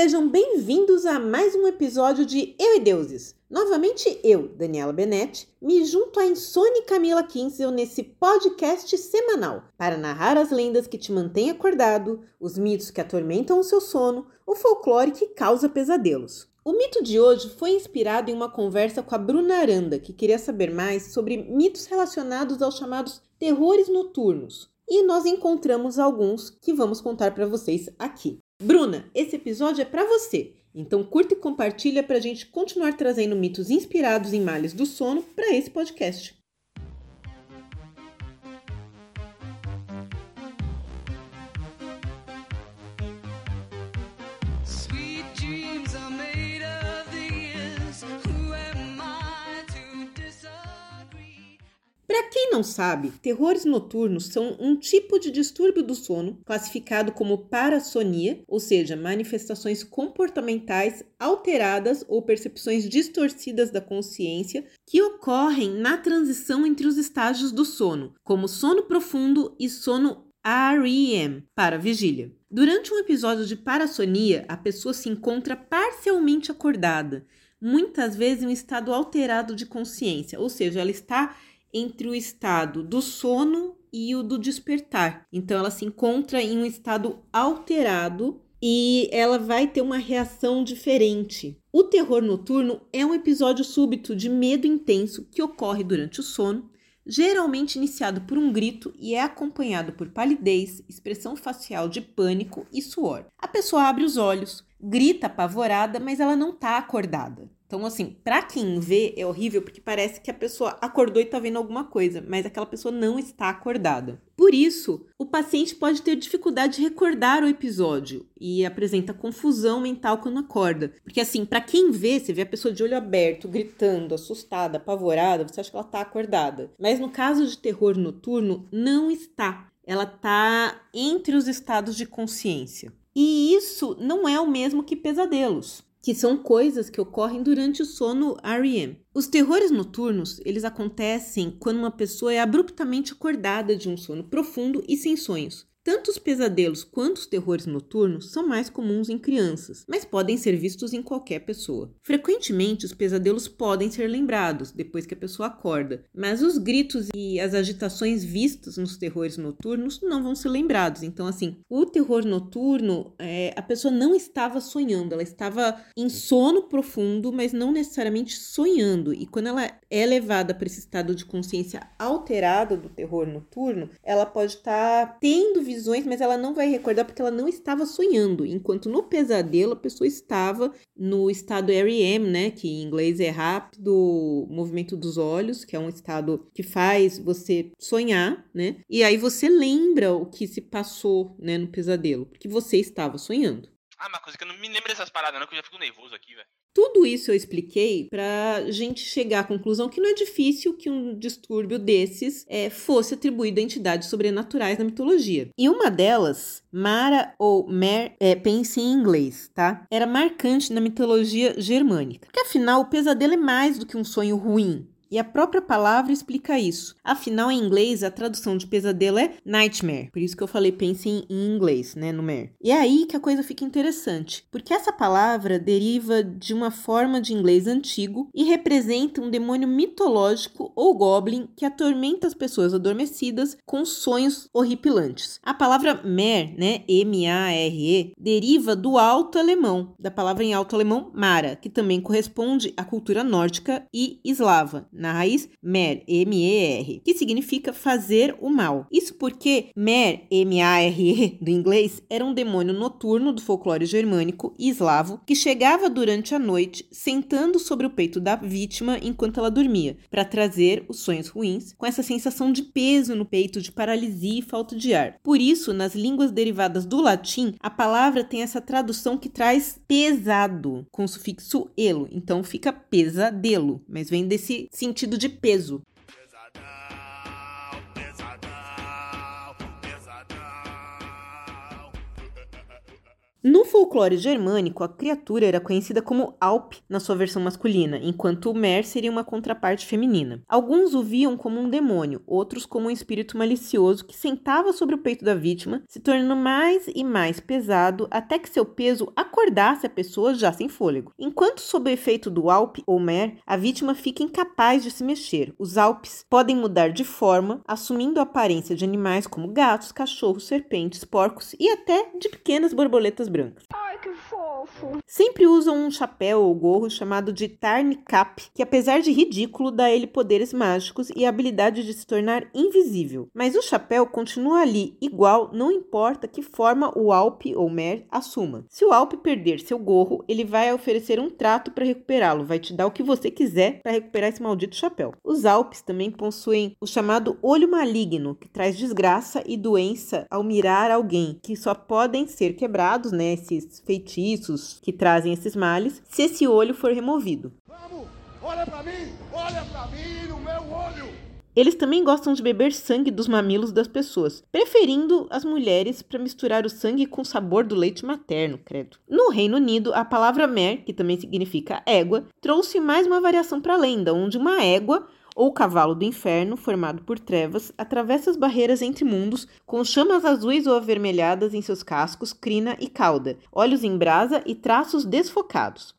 Sejam bem-vindos a mais um episódio de Eu e Deuses. Novamente eu, Daniela Benetti, me junto a Insone Camila Kinsel nesse podcast semanal para narrar as lendas que te mantêm acordado, os mitos que atormentam o seu sono, o folclore que causa pesadelos. O mito de hoje foi inspirado em uma conversa com a Bruna Aranda, que queria saber mais sobre mitos relacionados aos chamados terrores noturnos. E nós encontramos alguns que vamos contar para vocês aqui. Bruna, esse episódio é para você. Então curta e compartilha para a gente continuar trazendo mitos inspirados em males do sono para esse podcast. Não sabe, terrores noturnos são um tipo de distúrbio do sono classificado como parassonia, ou seja, manifestações comportamentais alteradas ou percepções distorcidas da consciência que ocorrem na transição entre os estágios do sono, como sono profundo e sono REM, para vigília. Durante um episódio de parassonia, a pessoa se encontra parcialmente acordada, muitas vezes em um estado alterado de consciência, ou seja, ela está entre o estado do sono e o do despertar. Então, ela se encontra em um estado alterado e ela vai ter uma reação diferente. O terror noturno é um episódio súbito de medo intenso que ocorre durante o sono, geralmente iniciado por um grito e é acompanhado por palidez, expressão facial de pânico e suor. A pessoa abre os olhos, grita apavorada, mas ela não está acordada. Então, assim, para quem vê é horrível porque parece que a pessoa acordou e tá vendo alguma coisa, mas aquela pessoa não está acordada. Por isso, o paciente pode ter dificuldade de recordar o episódio e apresenta confusão mental quando acorda. Porque, assim, para quem vê, você vê a pessoa de olho aberto, gritando, assustada, apavorada, você acha que ela tá acordada. Mas no caso de terror noturno, não está. Ela tá entre os estados de consciência. E isso não é o mesmo que pesadelos que são coisas que ocorrem durante o sono REM. Os terrores noturnos, eles acontecem quando uma pessoa é abruptamente acordada de um sono profundo e sem sonhos. Tanto os pesadelos quanto os terrores noturnos são mais comuns em crianças, mas podem ser vistos em qualquer pessoa. Frequentemente, os pesadelos podem ser lembrados depois que a pessoa acorda, mas os gritos e as agitações vistas nos terrores noturnos não vão ser lembrados. Então, assim, o terror noturno, é, a pessoa não estava sonhando, ela estava em sono profundo, mas não necessariamente sonhando. E quando ela é levada para esse estado de consciência alterado do terror noturno, ela pode estar tá tendo visões visões, mas ela não vai recordar porque ela não estava sonhando, enquanto no pesadelo a pessoa estava no estado REM, né, que em inglês é rápido movimento dos olhos, que é um estado que faz você sonhar, né? E aí você lembra o que se passou, né, no pesadelo, porque você estava sonhando. Ah, uma coisa que eu não me lembro dessas paradas, não, que eu já fico nervoso aqui, velho. Tudo isso eu expliquei para gente chegar à conclusão que não é difícil que um distúrbio desses é, fosse atribuído a entidades sobrenaturais na mitologia. E uma delas, Mara ou Mer, é, pense em inglês, tá? Era marcante na mitologia germânica. Porque afinal, o pesadelo é mais do que um sonho ruim. E a própria palavra explica isso. Afinal, em inglês, a tradução de pesadelo é nightmare. Por isso que eu falei pensem em inglês, né, no mer. E é aí que a coisa fica interessante, porque essa palavra deriva de uma forma de inglês antigo e representa um demônio mitológico ou goblin que atormenta as pessoas adormecidas com sonhos horripilantes. A palavra mer, né, M-A-R-E, deriva do alto alemão, da palavra em alto alemão mara, que também corresponde à cultura nórdica e eslava na raiz mer, M-E-R, que significa fazer o mal. Isso porque mer, M-A-R-E, do inglês, era um demônio noturno do folclore germânico e eslavo que chegava durante a noite sentando sobre o peito da vítima enquanto ela dormia, para trazer os sonhos ruins, com essa sensação de peso no peito, de paralisia e falta de ar. Por isso, nas línguas derivadas do latim, a palavra tem essa tradução que traz pesado, com o sufixo elo, então fica pesadelo, mas vem desse sentido de peso. No folclore germânico, a criatura era conhecida como Alp na sua versão masculina, enquanto o Mer seria uma contraparte feminina. Alguns o viam como um demônio, outros como um espírito malicioso que sentava sobre o peito da vítima, se tornando mais e mais pesado até que seu peso acordasse a pessoa já sem fôlego. Enquanto sob o efeito do Alp ou Mer, a vítima fica incapaz de se mexer. Os Alpes podem mudar de forma, assumindo a aparência de animais como gatos, cachorros, serpentes, porcos e até de pequenas borboletas Сбербанк. Fofo. Sempre usam um chapéu ou gorro chamado de Tarn Cap, que apesar de ridículo, dá a ele poderes mágicos e a habilidade de se tornar invisível. Mas o chapéu continua ali, igual, não importa que forma o Alp ou Mer assuma. Se o Alp perder seu gorro, ele vai oferecer um trato para recuperá-lo, vai te dar o que você quiser para recuperar esse maldito chapéu. Os Alpes também possuem o chamado olho maligno, que traz desgraça e doença ao mirar alguém, que só podem ser quebrados, né, esses feitiços que trazem esses males, se esse olho for removido. Vamos! Olha mim! Olha mim no meu olho! Eles também gostam de beber sangue dos mamilos das pessoas, preferindo as mulheres para misturar o sangue com o sabor do leite materno, credo. No Reino Unido, a palavra mer, que também significa égua, trouxe mais uma variação para a lenda, onde uma égua ou cavalo do inferno, formado por trevas, atravessa as barreiras entre mundos com chamas azuis ou avermelhadas em seus cascos, crina e cauda, olhos em brasa e traços desfocados.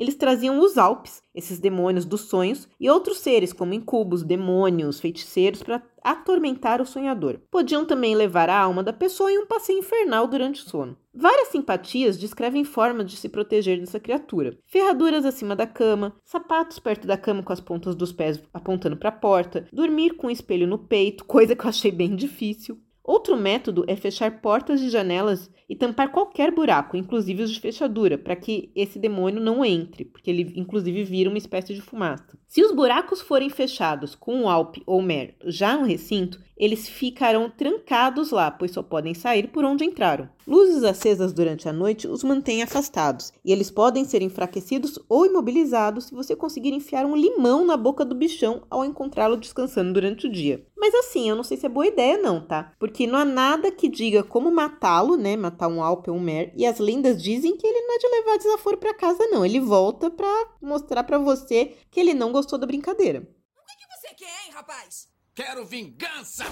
Eles traziam os Alpes, esses demônios dos sonhos, e outros seres como incubos, demônios, feiticeiros para atormentar o sonhador. Podiam também levar a alma da pessoa em um passeio infernal durante o sono. Várias simpatias descrevem formas de se proteger dessa criatura. Ferraduras acima da cama, sapatos perto da cama com as pontas dos pés apontando para a porta, dormir com um espelho no peito, coisa que eu achei bem difícil. Outro método é fechar portas e janelas e tampar qualquer buraco, inclusive os de fechadura, para que esse demônio não entre, porque ele inclusive vira uma espécie de fumaça. Se os buracos forem fechados com o Alp ou Mer já no recinto, eles ficarão trancados lá, pois só podem sair por onde entraram. Luzes acesas durante a noite os mantêm afastados, e eles podem ser enfraquecidos ou imobilizados se você conseguir enfiar um limão na boca do bichão ao encontrá-lo descansando durante o dia. Mas assim, eu não sei se é boa ideia não, tá? Porque não há nada que diga como matá-lo, né? Matar um Alp ou um Mer, e as lendas dizem que ele não é de levar desaforo para casa não, ele volta para mostrar para você que ele não gostou da brincadeira. O que você quer, hein, rapaz? Quero vingança!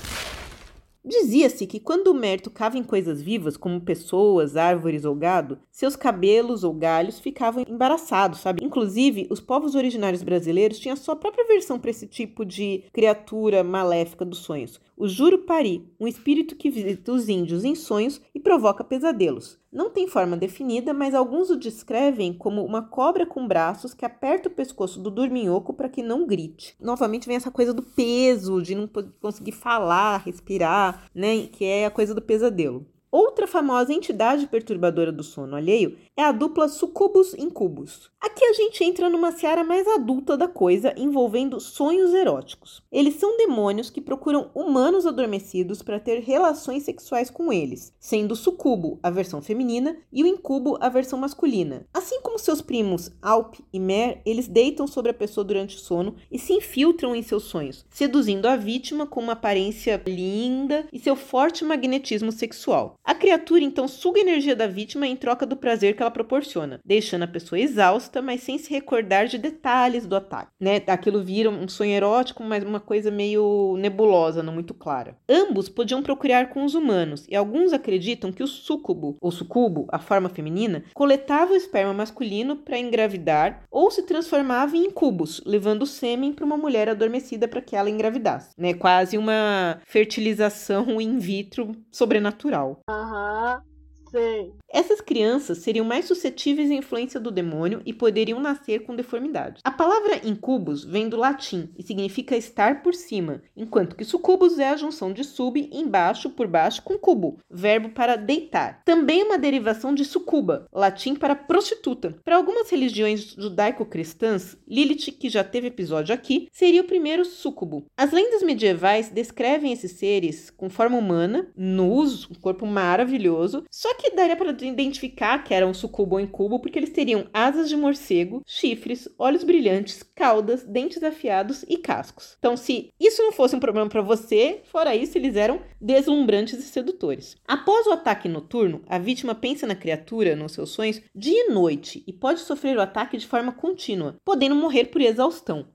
Dizia-se que quando o Mer tocava em coisas vivas, como pessoas, árvores ou gado, seus cabelos ou galhos ficavam embaraçados, sabe? Inclusive, os povos originários brasileiros tinham a sua própria versão para esse tipo de criatura maléfica dos sonhos. O Jurupari, um espírito que visita os índios em sonhos e provoca pesadelos. Não tem forma definida, mas alguns o descrevem como uma cobra com braços que aperta o pescoço do dorminhoco para que não grite. Novamente vem essa coisa do peso, de não conseguir falar, respirar, né? Que é a coisa do pesadelo. Outra famosa entidade perturbadora do sono alheio é a dupla sucubus incubus. Aqui a gente entra numa seara mais adulta da coisa, envolvendo sonhos eróticos. Eles são demônios que procuram humanos adormecidos para ter relações sexuais com eles, sendo o sucubo a versão feminina e o incubo a versão masculina. Assim como seus primos Alp e Mer, eles deitam sobre a pessoa durante o sono e se infiltram em seus sonhos, seduzindo a vítima com uma aparência linda e seu forte magnetismo sexual. A criatura então suga a energia da vítima em troca do prazer que ela proporciona, deixando a pessoa exausta, mas sem se recordar de detalhes do ataque. Né? Aquilo vira um sonho erótico, mas uma coisa meio nebulosa, não muito clara. Ambos podiam procriar com os humanos, e alguns acreditam que o súcubo, ou sucubo, a forma feminina, coletava o esperma masculino para engravidar ou se transformava em incubos, levando o sêmen para uma mulher adormecida para que ela engravidasse. Né? Quase uma fertilização in vitro sobrenatural. 啊 sei. Essas crianças seriam mais suscetíveis à influência do demônio e poderiam nascer com deformidades. A palavra incubus vem do latim e significa estar por cima, enquanto que sucubus é a junção de sub, embaixo, por baixo, com cubo, verbo para deitar. Também é uma derivação de sucuba, latim para prostituta. Para algumas religiões judaico-cristãs, Lilith, que já teve episódio aqui, seria o primeiro sucubo. As lendas medievais descrevem esses seres com forma humana, nus, um corpo maravilhoso, só que daria para identificar que era um sucubo ou incubo porque eles teriam asas de morcego, chifres, olhos brilhantes, caudas, dentes afiados e cascos. Então, se isso não fosse um problema para você, fora isso, eles eram deslumbrantes e sedutores. Após o ataque noturno, a vítima pensa na criatura nos seus sonhos dia e noite e pode sofrer o ataque de forma contínua, podendo morrer por exaustão.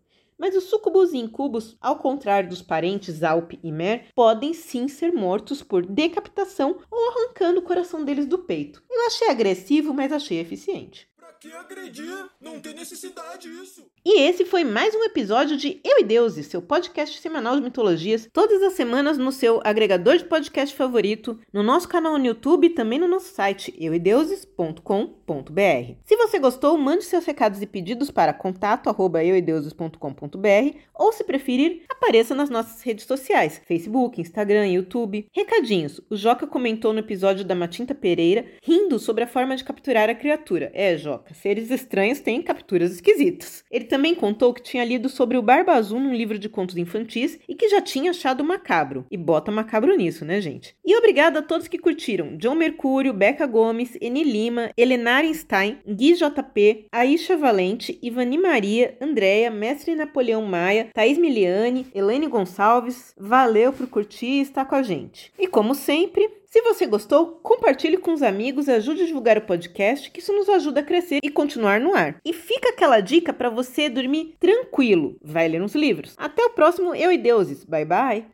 Mas os sucubus e incubos, ao contrário dos parentes Alp e Mer, podem sim ser mortos por decapitação ou arrancando o coração deles do peito. Eu achei agressivo, mas achei eficiente. Que agredir? Não tem necessidade isso. E esse foi mais um episódio de Eu e Deuses, seu podcast semanal de mitologias, todas as semanas no seu agregador de podcast favorito, no nosso canal no YouTube e também no nosso site euideuses.com.br. Se você gostou, mande seus recados e pedidos para contato@euideuses.com.br ou se preferir, apareça nas nossas redes sociais, Facebook, Instagram, YouTube. Recadinhos. O Joca comentou no episódio da Matinta Pereira, rindo sobre a forma de capturar a criatura. É, Joca, seres estranhos têm capturas esquisitas. Ele também contou que tinha lido sobre o Barba Azul num livro de contos infantis e que já tinha achado macabro. E bota macabro nisso, né, gente? E obrigado a todos que curtiram: John Mercúrio, Beca Gomes, Eni Lima, Helena Einstein, Gui JP, Aisha Valente, Ivani Maria, Andréia, Mestre Napoleão Maia, Thaís Miliane, Elaine Gonçalves. Valeu por curtir e estar com a gente. E como sempre, se você gostou, compartilhe com os amigos, ajude a divulgar o podcast, que isso nos ajuda a crescer e continuar no ar. E fica aquela dica para você dormir tranquilo. Vai ler uns livros. Até o próximo Eu e Deuses. Bye bye.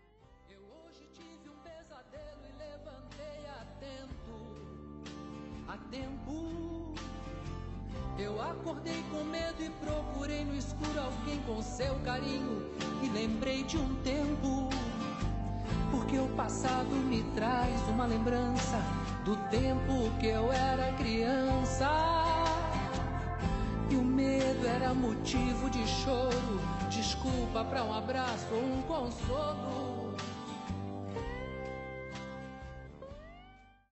E. Eu acordei com medo e procurei no escuro alguém com seu carinho e lembrei de um tempo. Porque o passado me traz uma lembrança do tempo que eu era criança. E o medo era motivo de choro, desculpa para um abraço ou um consolo.